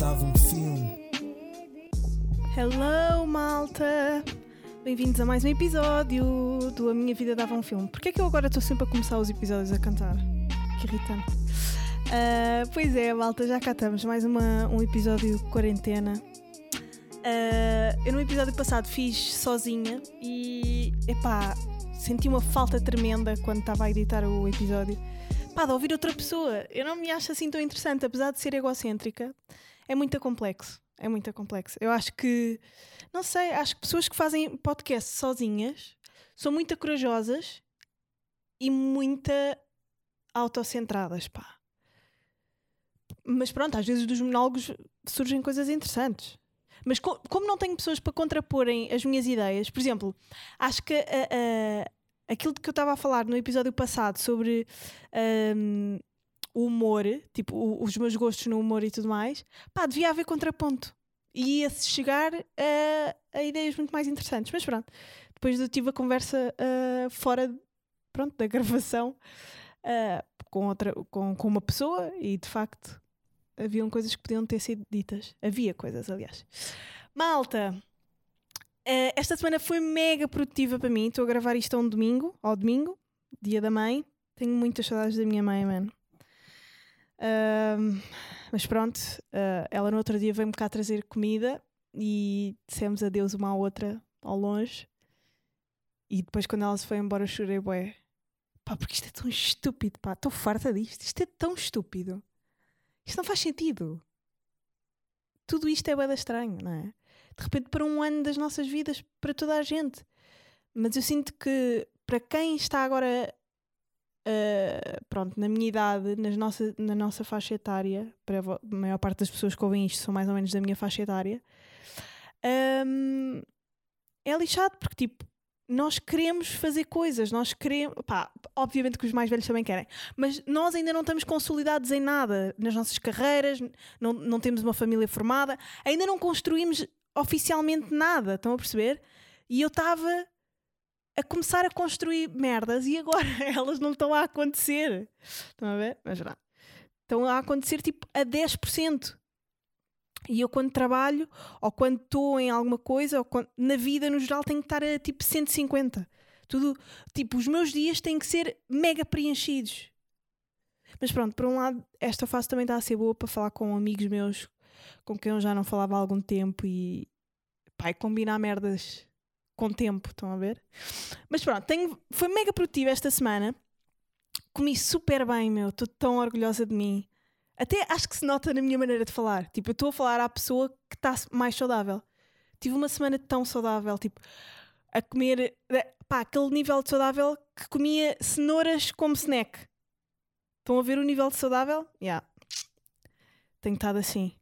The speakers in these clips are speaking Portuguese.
dava um filme. Hello, malta! Bem-vindos a mais um episódio do A Minha Vida Dava um Filme. Porquê é que eu agora estou sempre a começar os episódios a cantar? Que irritante. Ah, pois é, malta, já cá estamos. Mais uma, um episódio quarentena. Ah, eu no episódio passado fiz sozinha e, epá, senti uma falta tremenda quando estava a editar o episódio. Pá, de ouvir outra pessoa. Eu não me acho assim tão interessante, apesar de ser egocêntrica. É muito complexo. É muito complexo. Eu acho que, não sei, acho que pessoas que fazem podcast sozinhas são muito corajosas e muito autocentradas, pá. Mas pronto, às vezes dos monólogos surgem coisas interessantes. Mas co- como não tenho pessoas para contraporem as minhas ideias, por exemplo, acho que aquilo de que eu estava a falar no episódio passado sobre hum, o humor, tipo, o- os meus gostos no humor e tudo mais, pá, devia haver contraponto. E ia-se chegar a, a ideias muito mais interessantes. Mas pronto, depois eu tive a conversa ah, fora pronto, da gravação ah, com, outra, com, com uma pessoa e de facto haviam coisas que podiam ter sido ditas. Havia coisas, aliás. Malta, eh, esta semana foi mega produtiva para mim. Estou a gravar isto a um domingo, ao domingo, dia da mãe. Tenho muitas saudades da minha mãe, mano. Mas pronto, ah, ela no outro dia veio-me cá trazer comida e dissemos adeus uma à outra ao longe. E depois, quando ela se foi embora, eu chorei, bué. Pá, porque isto é tão estúpido, pá. Estou farta disto. Isto é tão estúpido. Isto não faz sentido. Tudo isto é bué estranho, não é? De repente, para um ano das nossas vidas, para toda a gente. Mas eu sinto que para quem está agora Uh, pronto, na minha idade, nas nossa, na nossa faixa etária, para a maior parte das pessoas que ouvem isto são mais ou menos da minha faixa etária, um, é lixado porque, tipo, nós queremos fazer coisas, nós queremos, pá, obviamente que os mais velhos também querem, mas nós ainda não estamos consolidados em nada nas nossas carreiras, não, não temos uma família formada, ainda não construímos oficialmente nada, estão a perceber? E eu estava a começar a construir merdas e agora elas não estão a acontecer. Estão a ver? Mas não. Estão a acontecer tipo a 10%. E eu quando trabalho, ou quando estou em alguma coisa, ou quando- na vida no geral, tenho que estar a tipo 150. Tudo, tipo, os meus dias têm que ser mega preenchidos. Mas pronto, por um lado, esta fase também está a ser boa para falar com amigos meus com quem eu já não falava há algum tempo e, pá, e combinar merdas com tempo, estão a ver? Mas pronto, tenho, foi mega produtiva esta semana. Comi super bem, meu. Estou tão orgulhosa de mim. Até acho que se nota na minha maneira de falar. Tipo, eu estou a falar à pessoa que está mais saudável. Tive uma semana tão saudável, tipo, a comer, eh, pá, aquele nível de saudável que comia cenouras como snack. Estão a ver o nível de saudável? Já. Yeah. Tenho estado assim.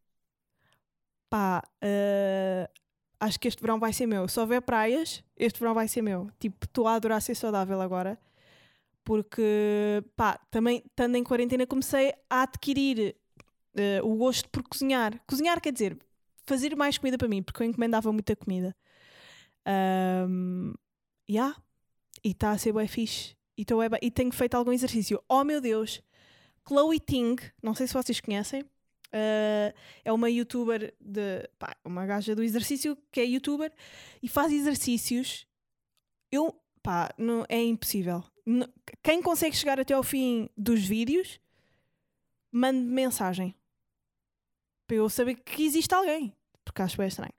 Pá, eh, acho que este verão vai ser meu. Se houver praias, este verão vai ser meu. Tipo, estou a adorar ser saudável agora. Porque, pá, também estando em quarentena comecei a adquirir eh, o gosto por cozinhar. Cozinhar quer dizer fazer mais comida para mim, porque eu encomendava muita comida. Um, yeah. E está a ser bem fixe. E, tô bem- e tenho feito algum exercício. Oh meu Deus! Chloe Ting, não sei se vocês conhecem, Uh, é uma youtuber de pá, uma gaja do exercício que é youtuber e faz exercícios. Eu pá, não, é impossível. Quem consegue chegar até ao fim dos vídeos, mande mensagem para eu saber que existe alguém, porque acho bem estranho.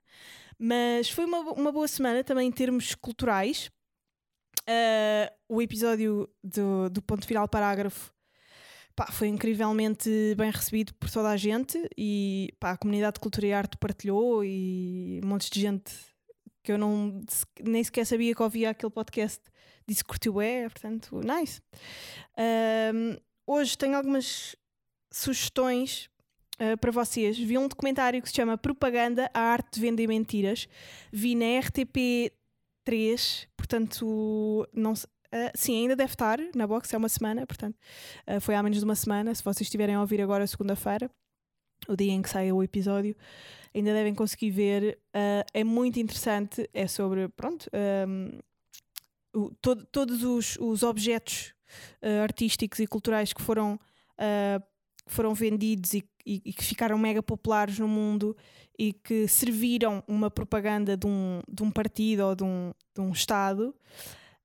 Mas foi uma, uma boa semana também em termos culturais. Uh, o episódio do, do ponto final parágrafo pá, foi incrivelmente bem recebido por toda a gente e pá, a comunidade de cultura e arte partilhou e montes de gente que eu não, nem sequer sabia que ouvia aquele podcast disse que curtiu é, portanto, nice. Um, hoje tenho algumas sugestões uh, para vocês. Vi um documentário que se chama Propaganda, a arte de vender mentiras. Vi na RTP3, portanto, não. Uh, sim, ainda deve estar na box, é uma semana, portanto, uh, foi há menos de uma semana. Se vocês estiverem a ouvir agora, segunda-feira, o dia em que sai o episódio, ainda devem conseguir ver. Uh, é muito interessante, é sobre, pronto, um, o, todo, todos os, os objetos artísticos e culturais que foram foram vendidos e, e, e, que ficaram mega populares no mundo e que serviram uma propaganda de um, de um partido ou de um, de um Estado,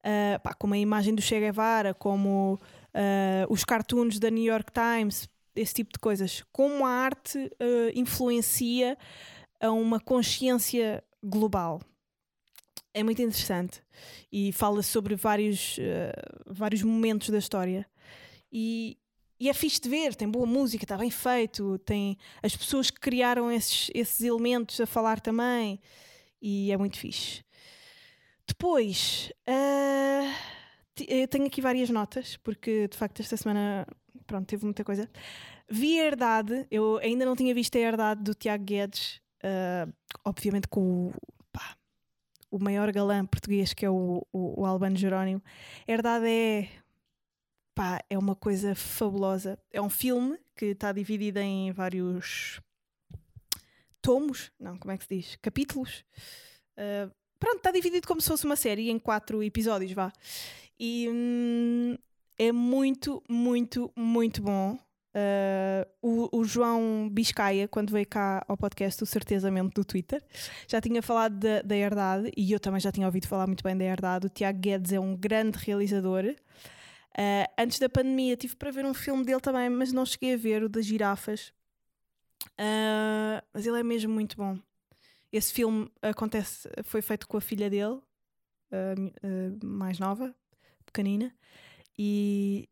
uh, pá, como a imagem do Che Guevara, como uh, os cartoons da New York Times, esse tipo de coisas. Como a arte uh, influencia a uma consciência global. É muito interessante e fala sobre vários, vários momentos da história. E, e é fixe de ver, tem boa música, está bem feito, tem as pessoas que criaram esses, esses elementos a falar também, e é muito fixe. Depois, uh, eu tenho aqui várias notas, porque de facto esta semana pronto, teve muita coisa. Vi a Herdade, eu ainda não tinha visto a Herdade do Tiago Guedes, uh, obviamente com o, pá, o maior galã português que é o, o, o Albano Jerónimo. A Herdade é pá, é uma coisa fabulosa. É um filme que está dividido em vários tomos, não, como é que se diz? Capítulos. Uh, pronto, está dividido como se fosse uma série em quatro episódios, vá. E hum, é muito, muito, muito bom. Uh, o, o, João Biscaia, quando veio cá ao podcast, o Certezamente do Twitter, já tinha falado da, da Herdade e eu também já tinha ouvido falar muito bem da Herdade. O Tiago Guedes é um grande realizador. Uh, antes da pandemia tive para ver um filme dele também, mas não cheguei a ver, o das girafas. Uh, mas ele é mesmo muito bom. Esse filme acontece, foi feito com a filha dele, uh, mais nova, pequenina, e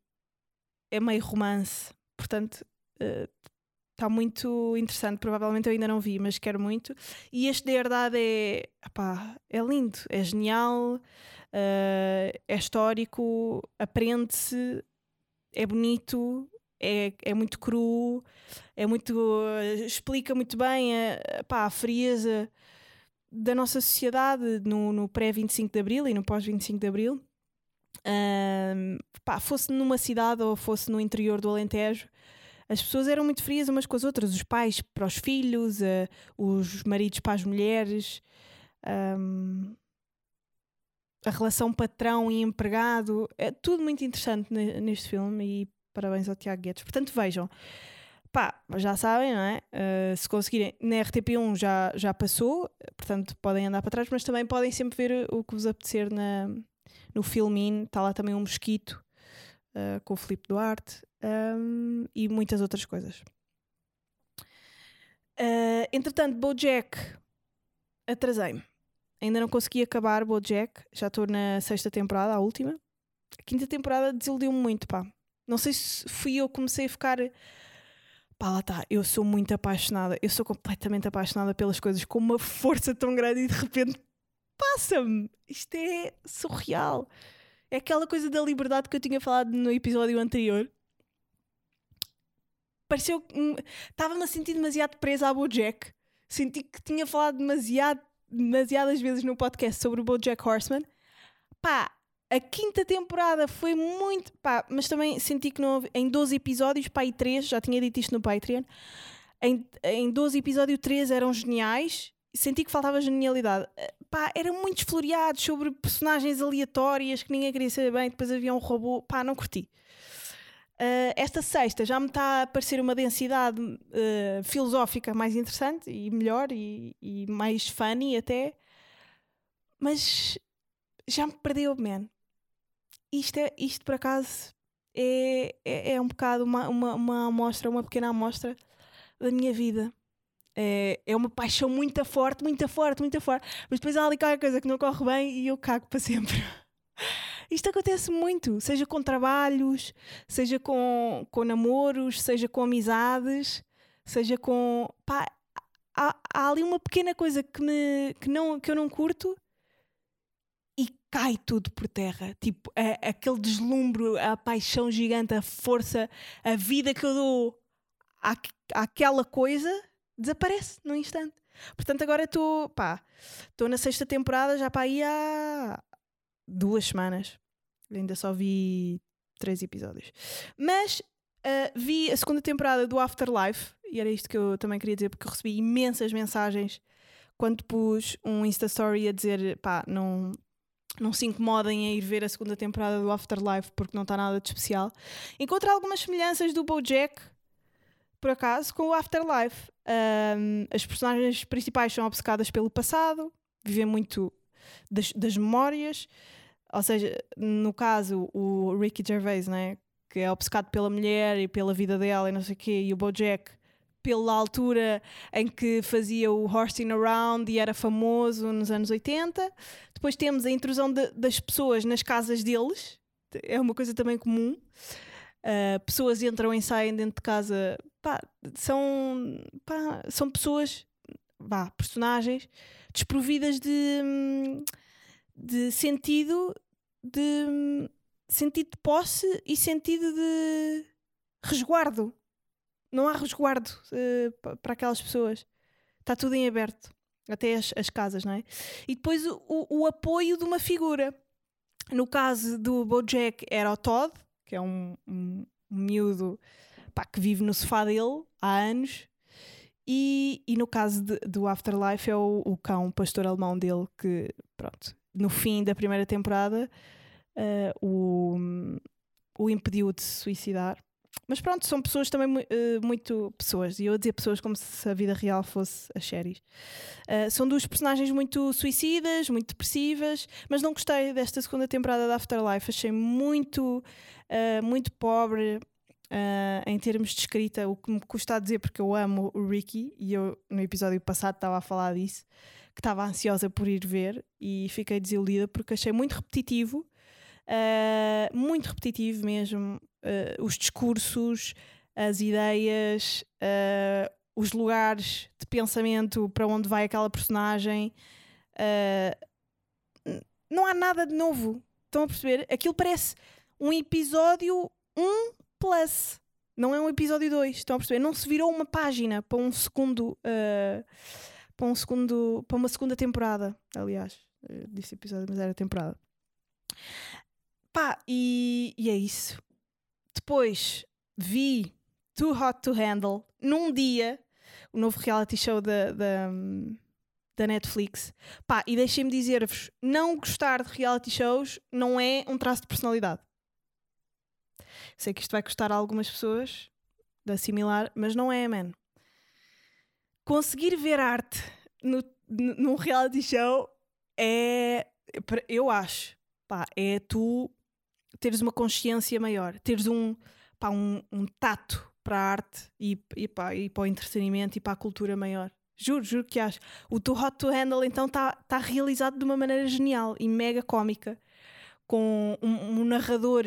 é meio romance, portanto está muito interessante. Provavelmente eu ainda não vi, mas quero muito. E este de herdade é, epá, é lindo, é genial uh, é histórico, aprende-se, é bonito, é, é muito cru, é muito. Uh, explica muito bem a, pá, a frieza da nossa sociedade no, no pré-25 de Abril e no pós-25 de Abril. Uh, pá, fosse numa cidade ou fosse no interior do Alentejo, as pessoas eram muito frias umas com as outras, os pais para os filhos, uh, os maridos para as mulheres. Um, a relação patrão e empregado, é tudo muito interessante neste filme e parabéns ao Tiago Guedes. Portanto, vejam. Pá, já sabem, não é? Uh, se conseguirem, na RTP1 já, já passou, portanto podem andar para trás, mas também podem sempre ver o que vos apetecer na, no Filmin. Está lá também um mosquito uh, com o Filipe Duarte um, e muitas outras coisas. Uh, entretanto, Bojack, atrasei-me Ainda não consegui acabar Bojack, já estou na sexta temporada, a última. A quinta temporada desiludiu-me muito, pá. Não sei se fui eu que comecei a ficar. Pá, lá está. Eu sou muito apaixonada. Eu sou completamente apaixonada pelas coisas com uma força tão grande e de repente passa-me. Isto é surreal. É aquela coisa da liberdade que eu tinha falado no episódio anterior. Pareceu. Estava-me a sentir demasiado presa a Bojack. Senti que tinha falado demasiado demasiadas vezes no podcast sobre o BoJack Horseman. Pá, a quinta temporada foi muito. Pá, mas também senti que não houve, em 12 episódios, e 3, já tinha dito isto no Patreon. Em, em 12 episódios, 3 eram geniais. Senti que faltava genialidade. Pá, eram muitos floreados sobre personagens aleatórias que ninguém queria saber bem. Depois havia um robô. Pá, não curti. Uh, esta sexta já me está a parecer uma densidade uh, filosófica mais interessante e melhor e, e, mais funny até, mas já me perdeu, man. Isto, é, isto por acaso é, é, é um bocado uma, uma, uma amostra, uma pequena amostra da minha vida. É, é uma paixão muito forte, muito forte, muito forte, mas depois há ali qualquer coisa que não corre bem e eu cago para sempre. Isto acontece muito, seja com trabalhos, seja com, com namoros, seja com amizades, seja com. Pá, há, há ali uma pequena coisa que, me, que, não, que eu não curto e cai tudo por terra. Tipo, a, aquele deslumbro, a paixão gigante, a força, a vida que eu dou à, àquela coisa desaparece num instante. Portanto, agora estou, pá, estou na sexta temporada já para aí há, duas semanas. Ainda só vi três episódios. Mas uh, vi a segunda temporada do Afterlife, e era isto que eu também queria dizer, porque eu recebi imensas mensagens quando pus um Insta Story a dizer pá, não, não se incomodem a ir ver a segunda temporada do Afterlife porque não está nada de especial. Encontro algumas semelhanças do Bojack, por acaso, com o Afterlife. Um, as personagens principais são obcecadas pelo passado, vivem muito das, das memórias. Ou seja, no caso, o Ricky Gervais, né? que é obcecado pela mulher e pela vida dela e não sei o quê, e o Bojack pela altura em que fazia o Horsing Around e era famoso nos anos 80. Depois temos a intrusão de, das pessoas nas casas deles, é uma coisa também comum. Uh, pessoas entram e saem dentro de casa, pá, são, pá, são pessoas, vá, personagens desprovidas de, de sentido, de sentido de posse e sentido de resguardo não há resguardo uh, para aquelas pessoas. Está tudo em aberto, até as, as casas, não é? E depois o, o, apoio de uma figura. No caso do Bojack era o Todd, que é um, um, um miúdo pá, que vive no sofá dele há anos. E, e no caso de, do Afterlife é o, o cão, pastor alemão dele, que, pronto, no fim da primeira temporada uh, o, o impediu de se suicidar mas pronto, são pessoas também uh, muito pessoas. E eu a dizer pessoas como se a vida real fosse as séries. Uh, são duas personagens muito suicidas, muito depressivas, mas não gostei desta segunda temporada da Afterlife. Achei muito, uh, muito pobre. em termos de escrita, o que me custa a dizer porque eu amo o Ricky e eu no episódio passado estava a falar disso, que estava ansiosa por ir ver e fiquei desiludida porque achei muito repetitivo, muito repetitivo mesmo uh, os discursos, as ideias, uh, os lugares de pensamento para onde vai aquela personagem. Uh, não há nada de novo. Estão a perceber? Aquilo parece um episódio 1 plus. Não é um episódio 2. Estão a perceber? Não se virou uma página para um segundo. para um segundo. para uma segunda temporada. Aliás, disse episódio, mas era temporada. Pá, e, e é isso. Depois vi Too Hot to Handle num dia, o novo reality show da, da, da Netflix. Pá, e deixem-me dizer-vos: não gostar de reality shows não é um traço de personalidade. Sei que isto vai custar a algumas pessoas de assimilar, mas não é, man. Conseguir ver arte no, num reality show é. Eu acho. Pá, é tu teres uma consciência maior, teres um, pá, um, um tato para a arte e, e, pá, e para o entretenimento e para a cultura maior. Juro, juro que acho. O Too Hot to Handle então está tá realizado de uma maneira genial e mega cómica, com um, um narrador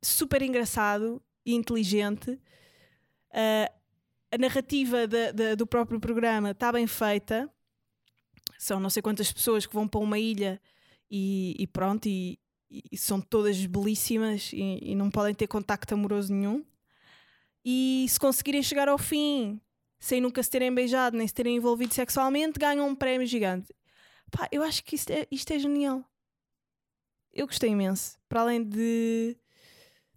super engraçado e inteligente. Uh, a narrativa de, de, do próprio programa está bem feita. São não sei quantas pessoas que vão para uma ilha e, e pronto, e, e são todas belíssimas e, e, não podem ter contacto amoroso nenhum. E se conseguirem chegar ao fim sem nunca se terem beijado nem se terem envolvido sexualmente, ganham um prémio gigante. Pá, eu acho que isto é, isto é genial. Eu gostei imenso. Para além de,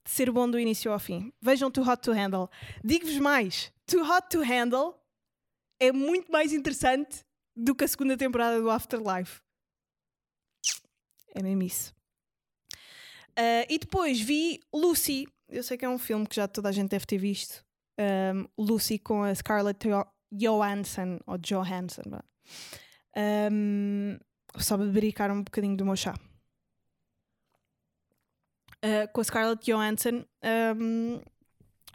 de ser bom do início ao fim. Vejam Too Hot to Handle. Digo-vos mais: Too Hot to Handle é muito mais interessante do que a segunda temporada do Afterlife. É mesmo isso. Uh, e depois vi Lucy. Eu sei que é um filme que já toda a gente deve ter visto. Um, Lucy com a Scarlett Johansson, ou Johansson. Um, só bebericar um bocadinho do meu chá. Uh, com a Scarlett Johansson. Um,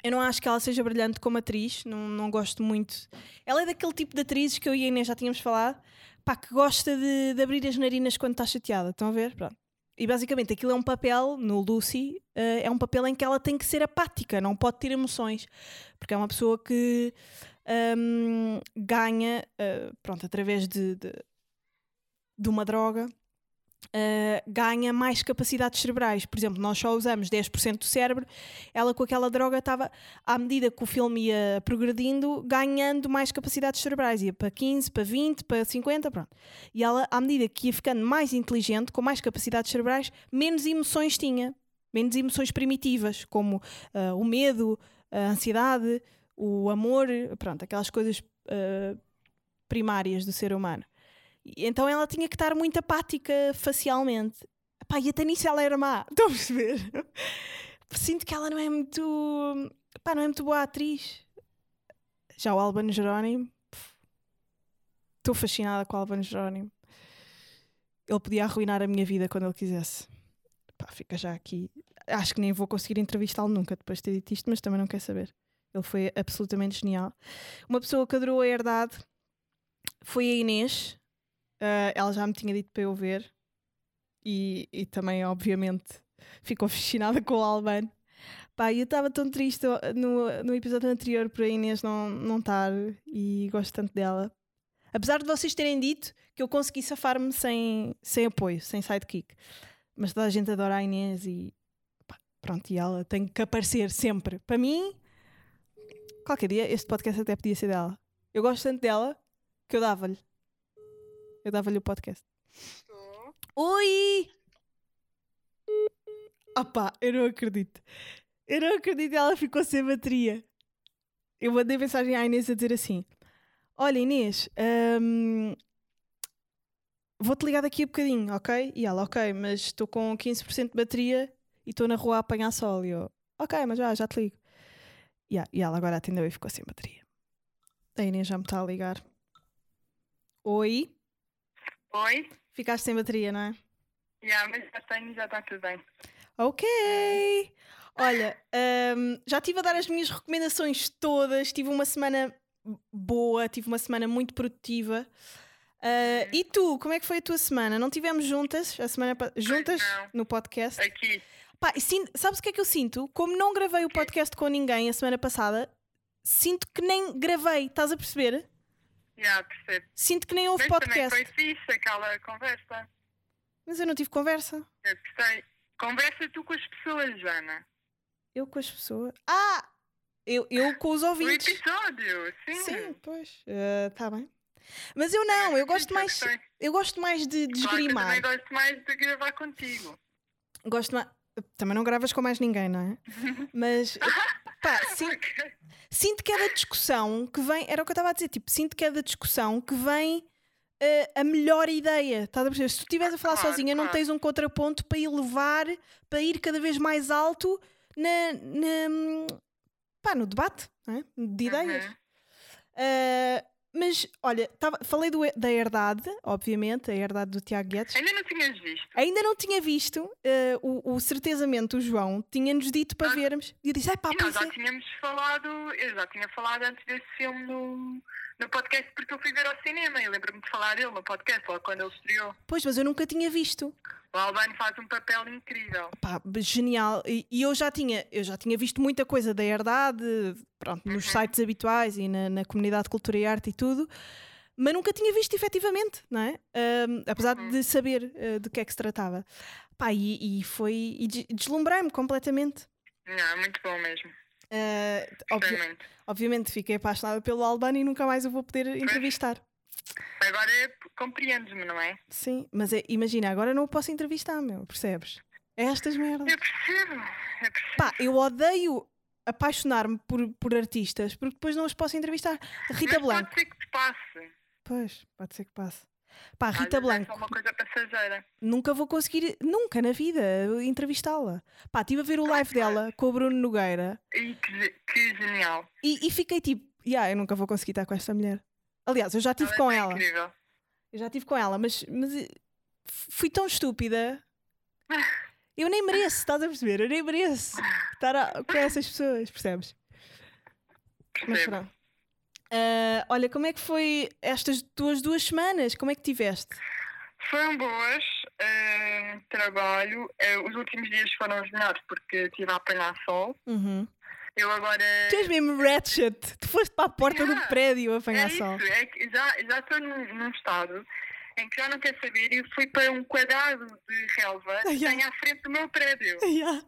eu não acho que ela seja brilhante como atriz, não, não gosto muito. Ela é daquele tipo de atrizes que eu e a Inês já tínhamos falado, pá, que gosta de, de abrir as narinas quando está chateada. Estão a ver? Pronto. E basicamente aquilo é um papel, no Lucy, uh, é um papel em que ela tem que ser apática, não pode ter emoções, porque é uma pessoa que um, ganha, uh, pronto, através de, de, de uma droga, uh, ganha mais capacidades cerebrais. Por exemplo, nós só usamos 10% do cérebro, ela com aquela droga estava, à medida que o filme ia progredindo, ganhando mais capacidades cerebrais. Ia para 15, para 20, para 50, pronto. E ela, à medida que ia ficando mais inteligente, com mais capacidades cerebrais, menos emoções tinha. Menos emoções primitivas, como uh, o medo, a ansiedade, o amor, pronto, aquelas coisas uh, primárias do ser humano. Então ela tinha que estar muito apática facialmente. E até nisso ela era má. Estão a perceber? Sinto que ela não é muito. não é muito boa atriz. Já o Albano Jerónimo, estou fascinada com o Albano Jerónimo. Ele podia arruinar a minha vida quando ele quisesse. Fica já aqui. Acho que nem vou conseguir entrevistá-lo nunca depois de ter dito isto, mas também não quer saber. Ele foi absolutamente genial. Uma pessoa que adorou a herdade foi a Inês. Uh, ela já me tinha dito para eu ver. E, e também, obviamente, ficou fascinada com o Albano. Pá, eu estava tão triste no, no episódio anterior por a Inês não, não estar e gosto tanto dela. Apesar de vocês terem dito que eu consegui safar-me sem, sem apoio, sem sidekick. Mas toda a gente adora a Inês e pá, pronto, e ela tem que aparecer sempre. Para mim, qualquer dia este podcast até podia ser dela. Eu gosto tanto dela que eu dava-lhe. Eu dava-lhe o podcast. Oi! Opá, eu não acredito. Eu não acredito, ela ficou sem bateria. Eu mandei mensagem à Inês a dizer assim: Olha, Inês, hum, vou-te ligar daqui a bocadinho, ok? E ela, ok, mas estou com 15% de bateria e estou na rua a apanhar sol. E eu, ok, mas já, já te ligo. Yeah, e ela agora atendeu e ficou sem bateria. A Inês já me está a ligar. Oi? Oi? Ficaste sem bateria, não é? Yeah, mas já tenho, já está tudo bem. Ok. Olha, um, já estive a dar as minhas recomendações todas. Tive uma semana boa, tive uma semana muito produtiva. Uh, e tu, como é que foi a tua semana? Não tivemos juntas a semana juntas no podcast? Aqui. Pá, sim, sabes o que é que eu sinto? Como não gravei o podcast com ninguém a semana passada, sinto que nem gravei, estás a perceber? Percebo. Sinto que nem houve Mas podcast. também foi fixe aquela conversa. Mas eu não tive conversa. Eu gostei. Conversa tu com as pessoas, Joana. Eu com as pessoas. Ah! Eu, eu com os O ouvintes. episódio, sim. Sim, pois. Está bem. Mas eu não, eu gosto mais. Eu gosto mais de, de Claro que eu também gosto mais de gravar contigo. Gosto mais. Também não gravas com mais ninguém, não é? Mas pá, sim-. Sinto que é da discussão que vem. Era o que eu estava a dizer, tipo, sinto que é da discussão que vem eh, a melhor ideia. Estás a perceber? Se tu estiveres a falar Claro, sozinha, não claro. tens um contraponto para elevar, para ir cada vez mais alto na, na- pá, no debate não é? de ideias. Uhum. Eh, mas olha, tava- falei do, da herdade, obviamente, a herdade do Tiago Guedes. Ainda não tinhas visto? Ainda não tinha visto eh, o, o certezamente o João tinha-nos dito para Nós- vermos. E eu disse: ai pá, nós já é." tínhamos falado, eu já tinha falado antes desse filme no, no podcast porque eu fui ver ao cinema e lembro-me de falar dele no podcast, logo quando ele estreou. Pois, mas eu nunca tinha visto. O Albano faz um papel incrível. Pá, genial. E, e eu já tinha, eu já tinha visto muita coisa da herdade, pronto, nos sites habituais e na, na comunidade de cultura e arte e tudo, mas nunca tinha visto efetivamente, não é? Ahm, apesar de saber eh, de que é que se tratava. Pá, e, e foi. E des- deslumbrei-me completamente. Não, é muito bom mesmo. Gostei obvi- obviamente fiquei apaixonada pelo Albano e nunca mais o vou poder entrevistar. Agora é- compreendes-me, não é? Sim, mas é- imagina, agora não o posso entrevistar, meu, percebes? É estas merdas. Eu percebo, eu percebo. Pá, eu odeio apaixonar-me por, por artistas porque depois não os posso entrevistar. Rita Mas Blanco. pode ser que te passe. Pois, pode ser que passe. Pá, Rita É Blanco. só uma coisa passageira. Nunca vou conseguir, nunca na vida, entrevistá-la. Pá, estive a ver o live dela com o Bruno Nogueira E que, que genial. e, e fiquei tipo, yeah, eu nunca vou conseguir estar com esta mulher. Aliás, eu já estive Ela é com tão ela. Incrível. Eu já estive com ela, mas, mas eh, fui tão estúpida. Eu nem mereço, estás a perceber? Eu nem mereço estar a- com essas pessoas, percebes? Mas pronto. Ah, olha, como é que foi estas tuas duas semanas? Como é que tiveste? Foram boas, eh, trabalho. Eh, os últimos dias foram os melhores porque estive a apanhar sol. Uhum. Eu agora. Tu és mesmo ratchet. Tu foste para a porta do Yeah. prédio a é apanhar isso, sol. é que já, já estou num, num estado em que já não quero saber e fui para um quadrado de relva que Yeah. tem à frente do meu prédio. Yeah.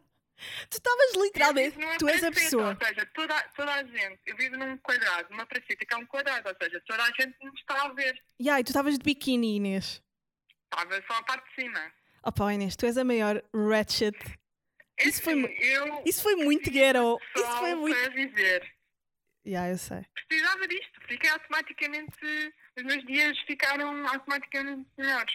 Tu estavas literalmente. Tu és a pessoa. Ou seja, toda, toda a gente, eu vivo num quadrado, numa praceta que é um quadrado, ou seja, toda a gente me está a ver. Yeah, e tu estavas de biquíni, Inês. Estava só a parte de cima. Opa, Inês, tu és a maior ratchet. É Isso foi mu- eu Isso foi muito ghetto. Isso foi muito. para viver. Yeah, eu sei. Precisava disto, fiquei automaticamente, os meus dias ficaram automaticamente melhores.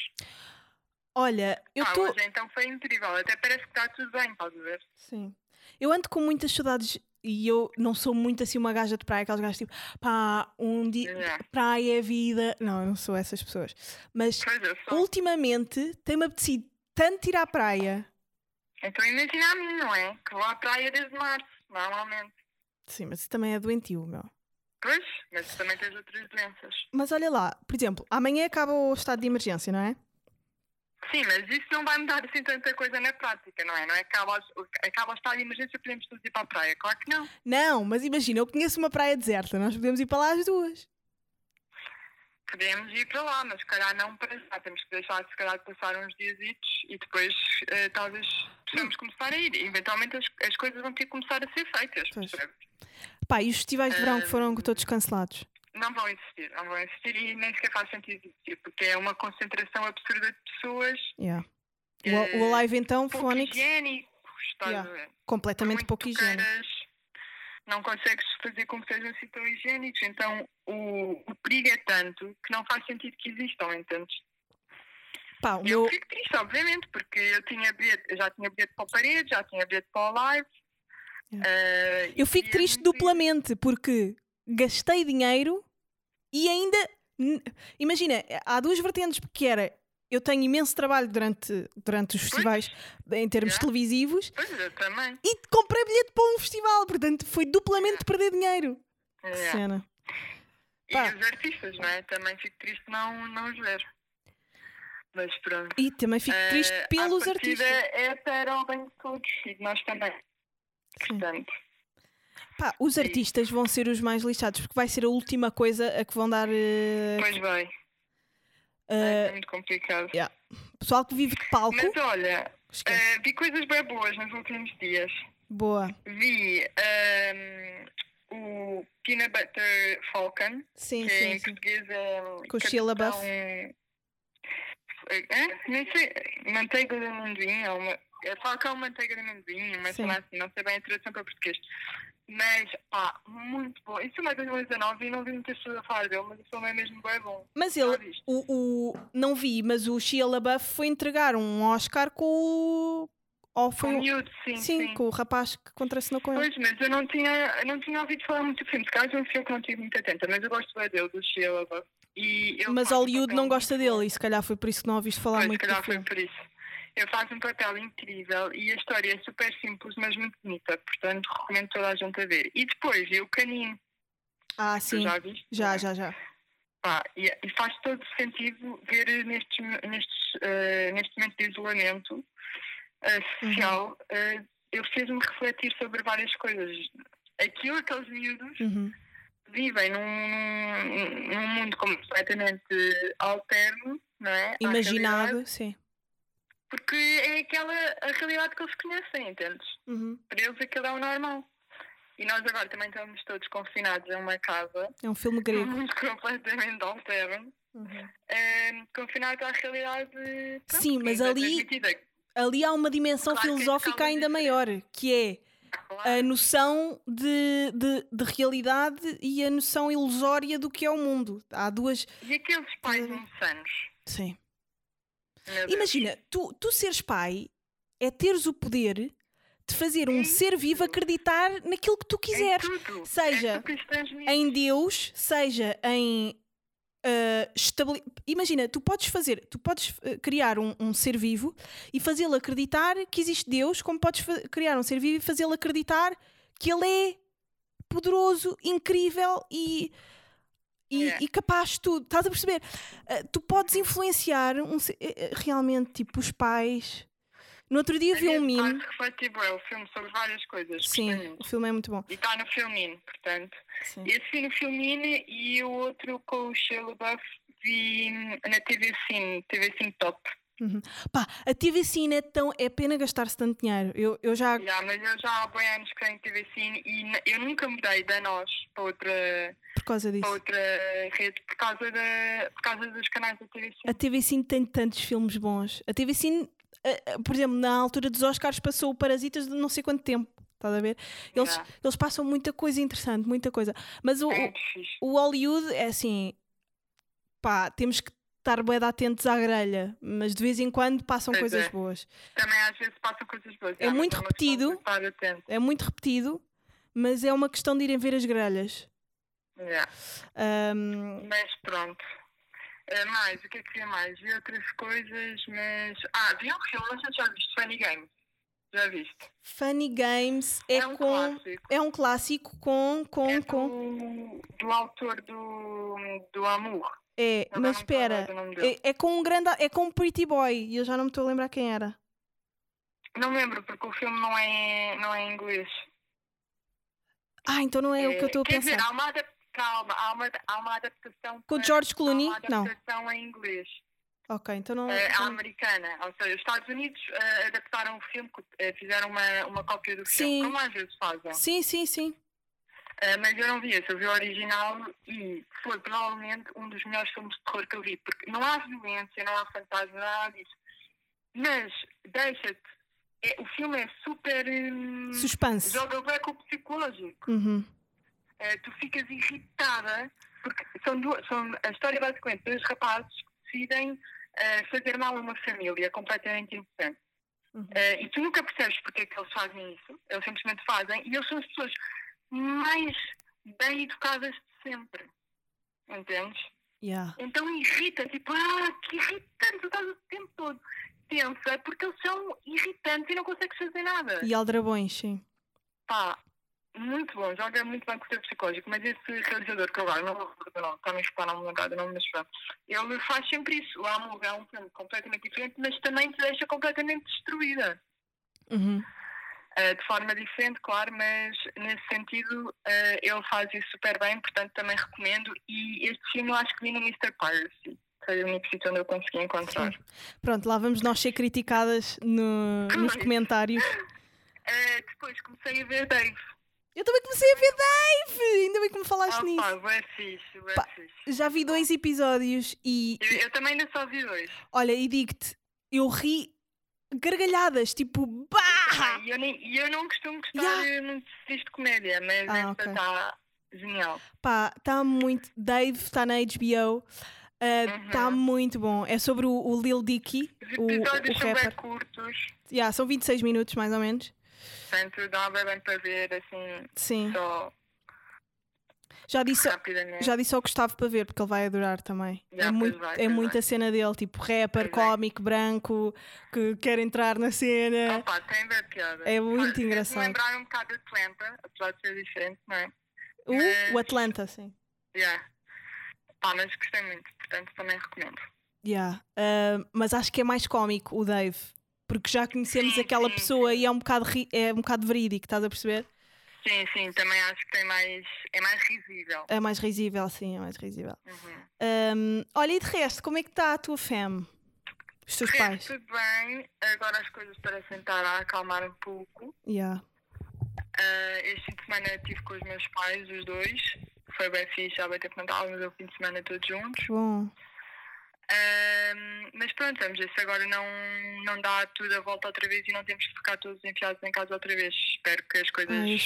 Olha, eu ah, estou. hoje então foi incrível, até parece que está tudo bem, estás a ver? Sim. Eu ando com muitas saudades e eu não sou muito assim uma gaja de praia, aquelas gajas tipo, pá, um dia, Yeah. praia é vida. Não, eu não sou essas pessoas. Mas ultimamente tem-me apetecido tanto ir à praia. Então imagina a mim, não é? Que vou à praia desde março, normalmente. Sim, mas isso também é doentio, meu. Pois, mas também tens outras doenças. Mas olha lá, por exemplo, amanhã acaba o estado de emergência, não é? Sim, mas isso não vai mudar assim tanta coisa na prática, não é? Não é acaba, acaba o estado de emergência podemos todos ir para a praia. Claro que não. Não, mas imagina, eu conheço uma praia deserta, nós podemos ir para lá as duas. Podemos ir para lá, mas se calhar não para já. Temos que deixar se calhar passar uns dias e depois eh, talvez possamos começar a ir. Eventualmente as, as coisas vão ter que começar a ser feitas. Percebes? Pá, e os festivais de verão que foram todos cancelados? Não vão existir, não vão existir e nem sequer faz sentido existir, porque é uma concentração absurda de pessoas. Yeah. eh, O, o live então, estás Yeah. completamente pouco higiênico. Não consegues fazer com que sejam assim tão higiênicos. Então o, o perigo é tanto que não faz sentido que existam, entendes? Pá, Eu meu, fico triste, obviamente, porque eu tinha bilhete, eu já tinha bilhete para o parede, já tinha bilhete para o live. eh, eu fico é triste muito duplamente porque gastei dinheiro e ainda. Imagina, há duas vertentes, que era eu tenho imenso trabalho durante, durante os festivais em termos televisivos Pois, eu também. e comprei bilhete para um festival, portanto foi duplamente perder dinheiro. Yeah. Cena. E Pá. os artistas, não é? Também fico triste não, não os ver. Mas pronto. E também fico triste Eh, pelos artistas. é para o bem de todos e de nós também. Sim. Portanto, Pá, os Sim. artistas vão ser os mais lixados porque vai ser a última coisa a que vão dar. eh, pois bem, eh, é muito complicado. pessoal que vive de palco. Mas olha, eh, vi coisas bem boas nos últimos dias. Boa. Vi ehm, o Peanut Butter Falcon, Sim, que sim, em sim. português é. Com capitão- Hã? Nem sei. Manteiga de amendoim. Ou uma... É Falcão Manteiga de amendoim, cena assim. Não sei bem a tradução para português. Mas, pá, muito bom. Isso é mais 2019 e não vi muitas pessoas a falar dele, mas o filme é mesmo bem bom. Mas ele, o, o, não vi, mas o Shia LaBeouf foi entregar um Oscar com o. Ou foi Com o- miúdo, sim, sim, sim. com o rapaz que contracenou com ele. Pois, mas eu não tinha, eu não tinha ouvido falar muito do filme. Se calhar é um filme que não estive muito atenta, mas eu gosto bem dele, do Shia LaBeouf. Mas Hollywood não gosta dele e se calhar foi por isso que não ouviste falar Pois, muito se calhar foi por isso. Ele faz um papel incrível e a história é super simples, mas muito bonita. Portanto, recomendo toda a gente a ver. E depois, e o Canino, Ah, tu sim. já viste? Já, já, já. Pá, e, e faz todo sentido ver nestes, nestes, eh, neste momento de isolamento eh, social, eh, ele fez-me refletir sobre várias coisas. Aquilo, aqueles miúdos Uhum. vivem num, num, mundo completamente alterno, não é? Imaginado, sim. Porque é aquela a realidade que eles conhecem, entendes? Uhum. Para eles aquilo é o normal. E nós agora também estamos todos confinados em uma casa, É um filme grego. mundo completamente alterno, Uhum. eh, confinados à realidade pronto, Sim, mas ali-. Ali há uma dimensão Claro é filosófica ainda maior, que é a noção de, de, de realidade e a noção ilusória do que é o mundo. Há duas. E aqueles pais Uhum. insanos? Sim. Imagina, tu, tu seres pai é teres o poder de fazer um ser vivo acreditar naquilo que tu quiseres. tudo. Seja é. Em Deus, seja em. estabele- Imagina, tu podes fazer, tu podes ah, criar um, um ser vivo e fazê-lo acreditar que existe Deus, como podes criar um ser vivo e fazê-lo acreditar que ele é poderoso, incrível e, e, Yeah. e capaz de tudo. Estás a perceber? Ah, tu podes influenciar um eh, eh, realmente, tipo, os pais. No outro dia vi um meme. faz refletir bué o filme sobre várias coisas. Sim, o filme é muito bom. E está no Filmin, portanto. Sim. Esse no Filmin e o outro com o Shia LaBeouf vi na TV Cine, TV Cine Top. Pá, a TV Cine é tão. É pena gastar-se tanto dinheiro. Eu, eu já. Já, mas eu já há bem anos que tenho TV Cine e eu nunca mudei da nós para outra, Por causa disso. para outra rede por causa, da, por causa dos canais da TV A. TV Cine tem tantos filmes bons. A TV Cine, eh, eh, por exemplo, na altura dos Oscars passou o Parasitas de não sei quanto tempo. Estás a ver? Eles, Já. eles passam muita coisa interessante, muita coisa. Mas o, É o, o Hollywood é assim. Pá, temos que estar bem atentos à grelha. Mas de vez em quando passam Pois coisas é. boas. Também às vezes passam coisas boas. É mas muito repetido. É muito repetido. mas é uma questão de irem ver as grelhas. Yeah. Ahm, Mas pronto. Eh, mais, o que é que vi mais? Vi outras coisas, mas. Ah, vi um filme, se já viste, Funny Games. Já viste? Funny Games é, É um com. clássico. É um clássico com. com, É com do, do autor do, do Amour. É, mas não estou a espera. dele. É, é com um grande. É com um Pretty Boy e eu já não me estou a lembrar quem era. Não lembro, porque o filme não é, não é em inglês. Ah, então não é, o que eu estou a pensar. dizer, há uma, calma, há uma, há uma adaptação. Com o George Clooney? Há uma Não. adaptação em inglês. Ok, então não. eh, então à não- americana. Ou seja, os Estados Unidos eh, adaptaram o filme, eh, fizeram uma, uma cópia do Sim. filme, como às vezes fazem. Sim, sim, sim. Eh, mas eu não vi esse, eu vi o original e foi provavelmente um dos melhores filmes de terror que eu vi, porque não há violência, não há fantasma, nada disso. Mas deixa-te. é- o filme é super. hum, Suspense. joga bem com o psicológico. Uhum. Eh, tu ficas irritada, porque são duas, são, a história é basicamente dois rapazes que decidem eh, fazer mal a uma família completamente inocente. Uhum. Eh, e tu nunca percebes porque é que eles fazem isso, eles simplesmente fazem, e eles são as pessoas mais bem educadas de sempre. Entendes? Yeah. Então irrita, tipo, ah, que irritante, tu estás o tempo todo tensa, porque eles são irritantes e não consegues fazer nada. E aldrabões, sim. Pá, muito bom, joga muito bem com o seu psicológico, mas esse realizador que eu agora não me lembro do nome, está me escutar, não me lembro nome, mas pronto, ele faz sempre isso. O Amor é um filme completamente diferente, mas também te deixa completamente destruída. Uhum. Uh, de forma diferente, claro, mas nesse sentido uh, ele faz isso super bem, portanto também recomendo. E este filme eu acho que vi no Mr. Piracy, foi o único sítio onde eu consegui encontrar. Sim. Pronto, lá vamos nós ser criticadas no- nos comentários. Uh, depois comecei a ver Dave. Eu também comecei a ver Dave! Ainda bem que me falaste Ah, nisso. pá, bué fixe, Pá. fixe. Já vi dois episódios e Eu, eu também ainda só vi dois. olha, e digo-te, eu ri gargalhadas, tipo, bah! E eu, nem- eu não costumo gostar Yeah. muito de comédia, mas Ah, esta está genial. Pá, está muito. Dave está na HBO. Está Uhum. muito bom. É sobre o, o Lil Dicky, Os o, o episódios são bem curtos, Yeah, são 26 minutos mais ou menos. portanto dá bem para ver assim, Sim. só Já disse, rapidamente. já disse ao Gustavo para ver, porque ele vai adorar também. Já, é muito, vai, é muita vai. cena dele, tipo rapper, Pois cómico, branco, que quer entrar na cena. Opa, tem bem piada. É muito engraçado. lembrar um bocado de Atlanta, apesar de ser diferente, não é? O, o mas- Atlanta, sim. Yeah. Pá, mas gostei muito, portanto também recomendo. Yeah. Ah, mas acho que é mais cómico o Dave. Porque já conhecemos Sim, aquela sim, pessoa sim. e é um bocado, é um bocado verídico, estás a perceber? Sim, sim, também acho que tem mais. é mais risível. É mais risível, sim, é mais risível. Uhum. Ahm, olha, e de resto, como é que está a tua fam? Os teus Resto, pais? Tudo bem, agora as coisas parecem estar a acalmar um pouco. Yeah. Ah, este fim de semana estive com os meus pais, os dois. Foi bem fixe, já vai ter que não estávamos o fim de semana todos juntos. Bom. Ahm, mas pronto, vamos ver se agora não, não dá tudo a volta outra vez e não temos que ficar todos enfiados em casa outra vez. Espero que as coisas Ai,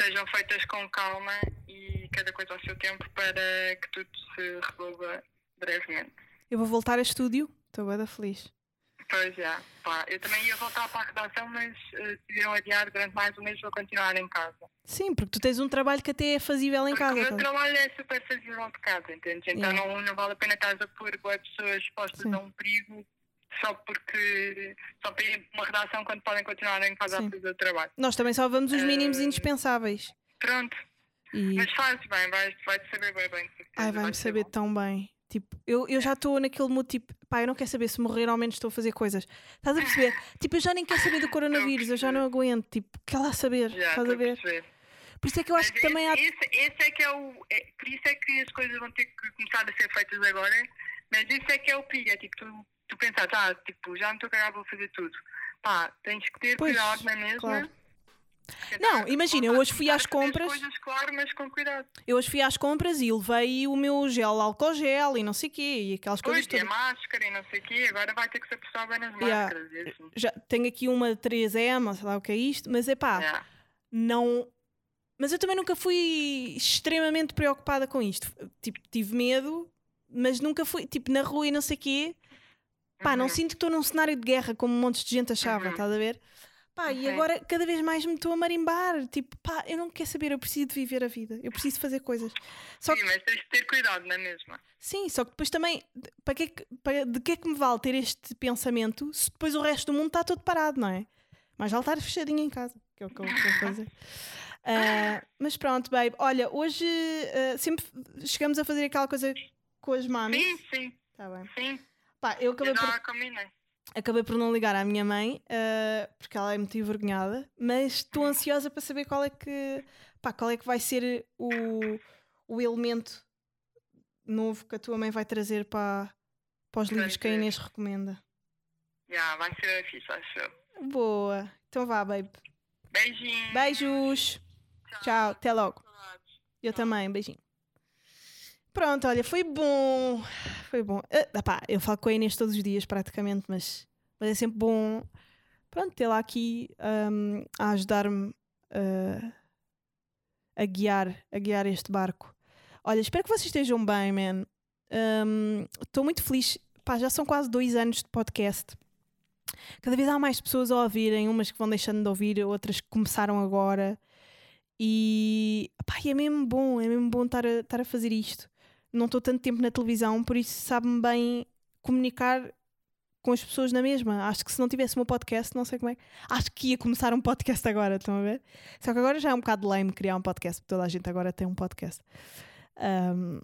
sejam feitas com calma e cada coisa ao seu tempo para que tudo se resolva brevemente. Eu vou voltar a estúdio, estou bem feliz. Pois já, pá. Eu também ia voltar para a redação, mas eh, decidiram adiar durante mais um mês vou continuar em casa. Sim, porque tu tens um trabalho que até é fazível em Porque casa. o meu tá? trabalho é super fazível de casa, entendes? Então Yeah. não, não vale a pena estar a pôr boas pessoas expostas Sim. a um perigo só porque só para ir para uma redação quando podem continuar em casa Sim. a fazer o trabalho. Nós também só vamos os mínimos Ah, indispensáveis. Pronto, E mas fazes bem, vais, vais saber bem bem. ai, vai-me saber bom. tão bem. Tipo, eu, eu já estou naquele mood tipo, pá, eu não quero saber se morrer, ao menos estou a fazer coisas. Estás a perceber? tipo, eu já nem quero saber do coronavírus, eu já não aguento. Tipo, quer lá saber, Já, estás a ver? Por isso é que eu acho Mas que também há. esse, esse, esse é que é o. é- por isso é que as coisas vão ter que começar a ser feitas agora, mas isso é que é o perigo. É tipo, tu, tu pensas, ah, tipo, já não estou a cagar, vou fazer tudo. Pá, tens que ter Pois, cuidado na mesma. claro. Não, imagina, eu hoje fui às a compras- As coisas, claro, mas com cuidado. Eu hoje fui às compras e levei o meu gel álcool gel e não sei o quê, e aquelas Pois, coisas a todas. máscara e não sei o quê, agora vai ter que se apostar bem nas Yeah. máscaras. e assim. Já tenho aqui uma 3M, sei lá o que é isto, mas é pá, Yeah. não. Mas eu também nunca fui extremamente preocupada com isto. Tipo, tive medo, mas nunca fui, tipo, na rua e não sei o quê. Pá, não Uhum. sinto que estou num cenário de guerra como um monte de gente achava, Uhum. estás a ver? Pá, e agora cada vez mais me estou a marimbar. Tipo, pá, eu não quero saber, eu preciso de viver a vida, eu preciso fazer coisas. Só Sim, que... mas tens de ter cuidado, não é mesmo? Sim, só que depois também, para que, é para, de que é que me vale ter este pensamento se depois o resto do mundo está todo parado, não é? Mas já estar fechadinho em casa, que é o que eu vou fazer. Uh, mas pronto, babe. Olha, hoje uh, sempre chegamos a fazer aquela coisa com as mamas. Sim, sim. Tá bem. Sim. Pá, eu acabei eu por... Combinei acabei por não ligar à minha mãe uh, porque ela é muito envergonhada, mas estou ansiosa para saber qual é que pá, qual é que vai ser o, o elemento novo que a tua mãe vai trazer para, para os livros que a Inês recomenda. Já, yeah, vai ser fixe, acho. Boa. Então vá, babe. Beijinhos. Beijos. Tchau. Tchau. Até logo. Eu também. Beijinho. Pronto, olha, foi bom. Foi bom. Uh, pá, eu falo com a Inês todos os dias, praticamente, mas, mas é sempre bom pronto, tê-la aqui um, a ajudar-me uh, a guiar, a guiar este barco. Olha, espero que vocês estejam bem, man. Estou um, muito feliz. Já são quase dois anos de podcast. Cada vez há mais pessoas a ouvirem, umas que vão deixando de ouvir, outras que começaram agora. E é mesmo bom, é mesmo bom estar a, estar a fazer isto não estou tanto tempo na televisão, por isso sabe-me bem comunicar com as pessoas na mesma. Acho que se não tivesse um podcast, não sei como é. Acho que ia começar um podcast agora, estão a ver? Só que agora já é um bocado lame criar um podcast, porque toda a gente agora tem um podcast. Um,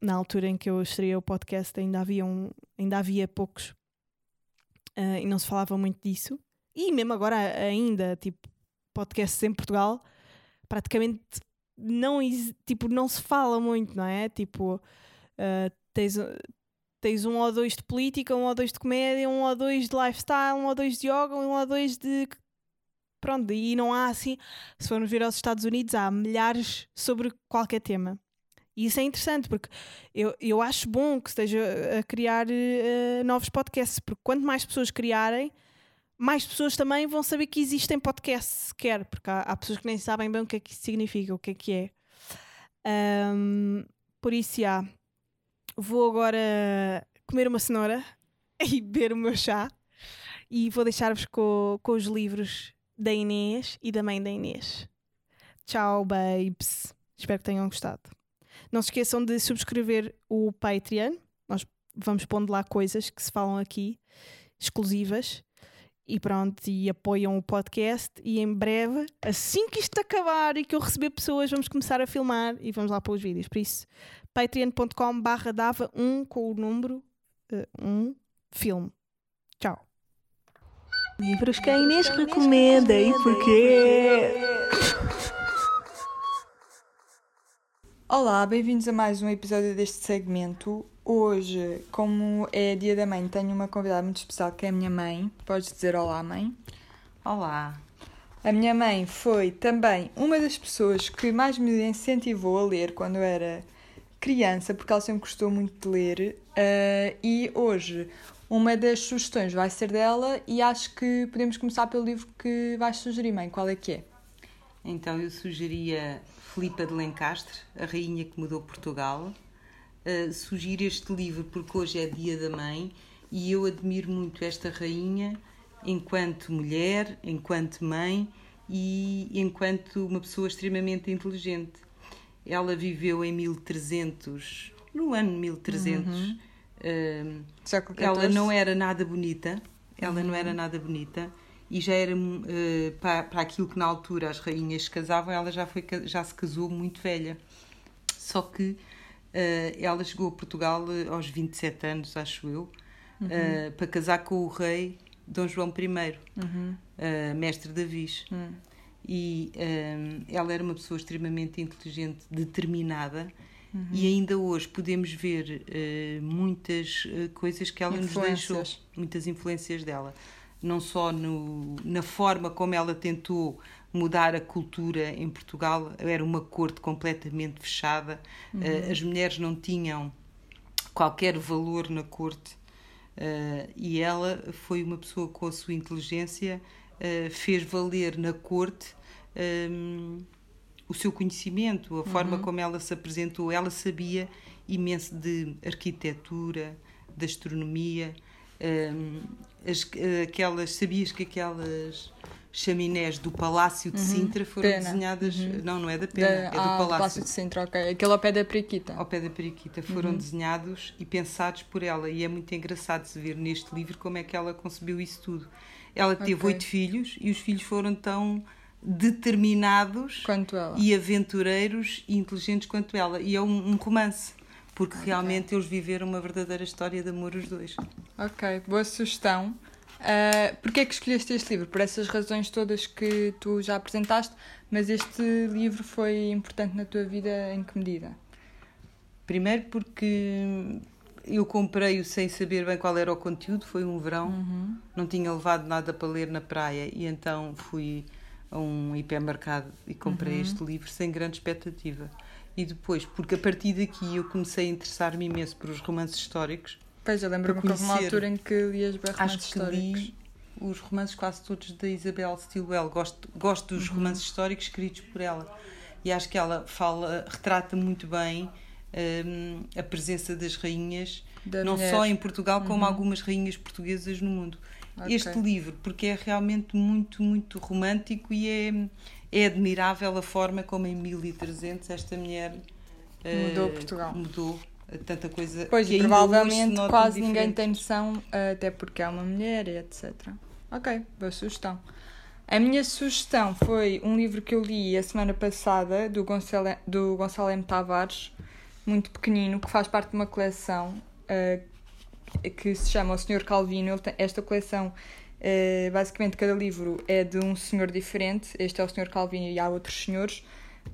na altura em que eu estreiei o podcast ainda havia, um, ainda havia poucos uh, e não se falava muito disso. E mesmo agora ainda, tipo, podcasts em Portugal, praticamente não, tipo, não se fala muito, não é? Tipo, uh, tens, tens um ou dois de política, um ou dois de comédia, um ou dois de lifestyle, um ou dois de yoga, um ou dois de. Pronto, e não há assim. Se formos ver aos Estados Unidos, há milhares sobre qualquer tema. E isso é interessante, porque eu, eu acho bom que esteja a criar uh, novos podcasts, porque quanto mais pessoas criarem, mais pessoas também vão saber que existem podcasts sequer, porque há, há, pessoas que nem sabem bem o que é que isso significa, o que é que é. Um, por isso, já, vou agora comer uma cenoura e beber o meu chá e vou deixar-vos com, com os livros da Inês e da mãe da Inês. Tchau, babes. Espero que tenham gostado. Não se esqueçam de subscrever o Patreon. Nós vamos pondo lá coisas que se falam aqui, exclusivas e pronto, e apoiam o podcast. E em breve, assim que isto acabar e que eu receber pessoas, vamos começar a filmar e vamos lá para os vídeos. Por isso, patreon.com/barra dava um com o número uh, um filme. Tchau. Livros que a Inês recomenda e porquê? Olá, bem-vindos a mais um episódio deste segmento. Hoje, como é dia da mãe, tenho uma convidada muito especial que é a minha mãe. Podes dizer olá, mãe? Olá. A minha mãe foi também uma das pessoas que mais me incentivou a ler quando eu era criança, porque ela sempre gostou muito de ler. Uh, e hoje, uma das sugestões vai ser dela, e acho que podemos começar pelo livro que vais sugerir, mãe. Qual é que é? Então, eu sugeria Filipa de Lencastre, A Rainha que Mudou Portugal uh, sugiro este livro porque hoje é Dia da Mãe e eu admiro muito esta rainha enquanto mulher, enquanto mãe e enquanto uma pessoa extremamente inteligente. Ela viveu em 1300, no ano 1300. Uhum. Uh, ela não era nada bonita, ela uhum. não era nada bonita e já era uh, para, para aquilo que na altura as rainhas se casavam, ela já, foi, já se casou muito velha. Só que Uh, ela chegou a Portugal eh, aos 27 anos, acho eu, uhum. uh, para casar com o rei Dom João I, uhum. uh, mestre da Viz. Uhum. E ela era uma pessoa extremamente inteligente, determinada, uhum. e ainda hoje podemos ver muitas coisas que ela nos deixou, muitas influências dela. Não só no, na forma como ela tentou mudar a cultura em Portugal. Era uma corte completamente fechada, uhum. uh, as mulheres não tinham qualquer valor na corte. Uh, e ela foi uma pessoa com a sua inteligência, uh, fez valer na corte o seu conhecimento, a forma uhum. como ela se apresentou. Ela sabia imenso de arquitetura, de astronomia, um, as, aquelas, sabias que aquelas chaminés do Palácio de Sintra foram Pena. desenhadas. Uhum. Não, não é da Pena, Da- é do ah, Palácio. de Sintra, ok. Aquele ao pé da Periquita. Ao pé da Periquita Uhum. foram desenhados e pensados por ela, e é muito engraçado se ver neste livro como é que ela concebeu isso tudo. Ela teve oito filhos e os filhos foram tão determinados Quanto ela. e aventureiros e inteligentes quanto ela. E é um, um romance, porque realmente eles viveram uma verdadeira história de amor os dois. Ok, boa sugestão. Uh, Porquê é que escolheste este livro? Por essas razões todas que tu já apresentaste, mas este livro foi importante na tua vida em que medida? Primeiro porque eu comprei-o sem saber bem qual era o conteúdo, foi um verão, Uhum. não tinha levado nada para ler na praia e então fui a um hipermercado e comprei Uhum. este livro sem grande expectativa. E depois, porque a partir daqui eu comecei a interessar-me imenso por os romances históricos, Pois, eu lembro-me que houve uma altura em que lias bem romances acho que históricos. li os romances quase todos da Isabel Stilwell. Gosto, gosto dos Uhum. romances históricos escritos por ela. E acho que ela fala, retrata muito bem hum, a presença das rainhas, Da não mulher. só em Portugal, como Uhum. algumas rainhas portuguesas no mundo. Ok. Este livro, porque é realmente muito, muito romântico e é, é admirável a forma como em 1300 esta mulher eh, Mudou Portugal. Mudou tanta coisa Pois, que provavelmente quase ninguém tem noção, até porque é uma mulher e etc. Ok, boa sugestão. A minha sugestão foi um livro que eu li a semana passada, do Gonçalo, do Gonçalo M. Tavares, muito pequenino, que faz parte de uma coleção eh, que se chama O Senhor Calvino. Tem- Esta coleção, eh, basicamente, cada livro é de um senhor diferente. Este é o Senhor Calvino e há outros senhores.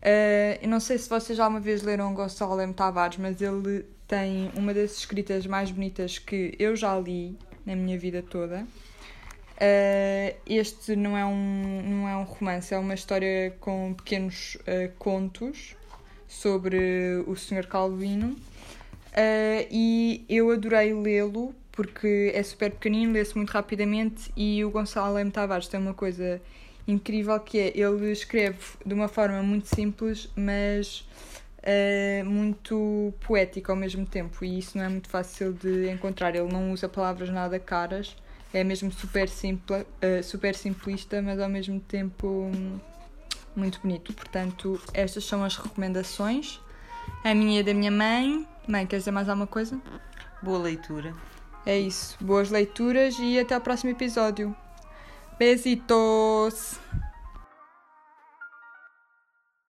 Eh, eu não sei se vocês já uma vez leram Gonçalo M. Tavares, mas ele tem uma das escritas mais bonitas que eu já li na minha vida toda. Eh, este não é, um, não é um romance, é uma história com pequenos contos sobre o Sr. Calvino. E eu adorei lê-lo porque é super pequenino, lê-se muito rapidamente e o Gonçalo M. Tavares tem uma coisa incrível que é ele escreve de uma forma muito simples, mas eh, muito poética ao mesmo tempo e isso não é muito fácil de encontrar. Ele não usa palavras nada caras, é mesmo super, simple, eh, super simplista, mas ao mesmo tempo hum, muito bonito. Portanto, estas são as recomendações. A minha e da minha mãe. Mãe, queres dizer mais alguma coisa? Boa leitura. É isso. Boas leituras e até ao próximo episódio. Besitos!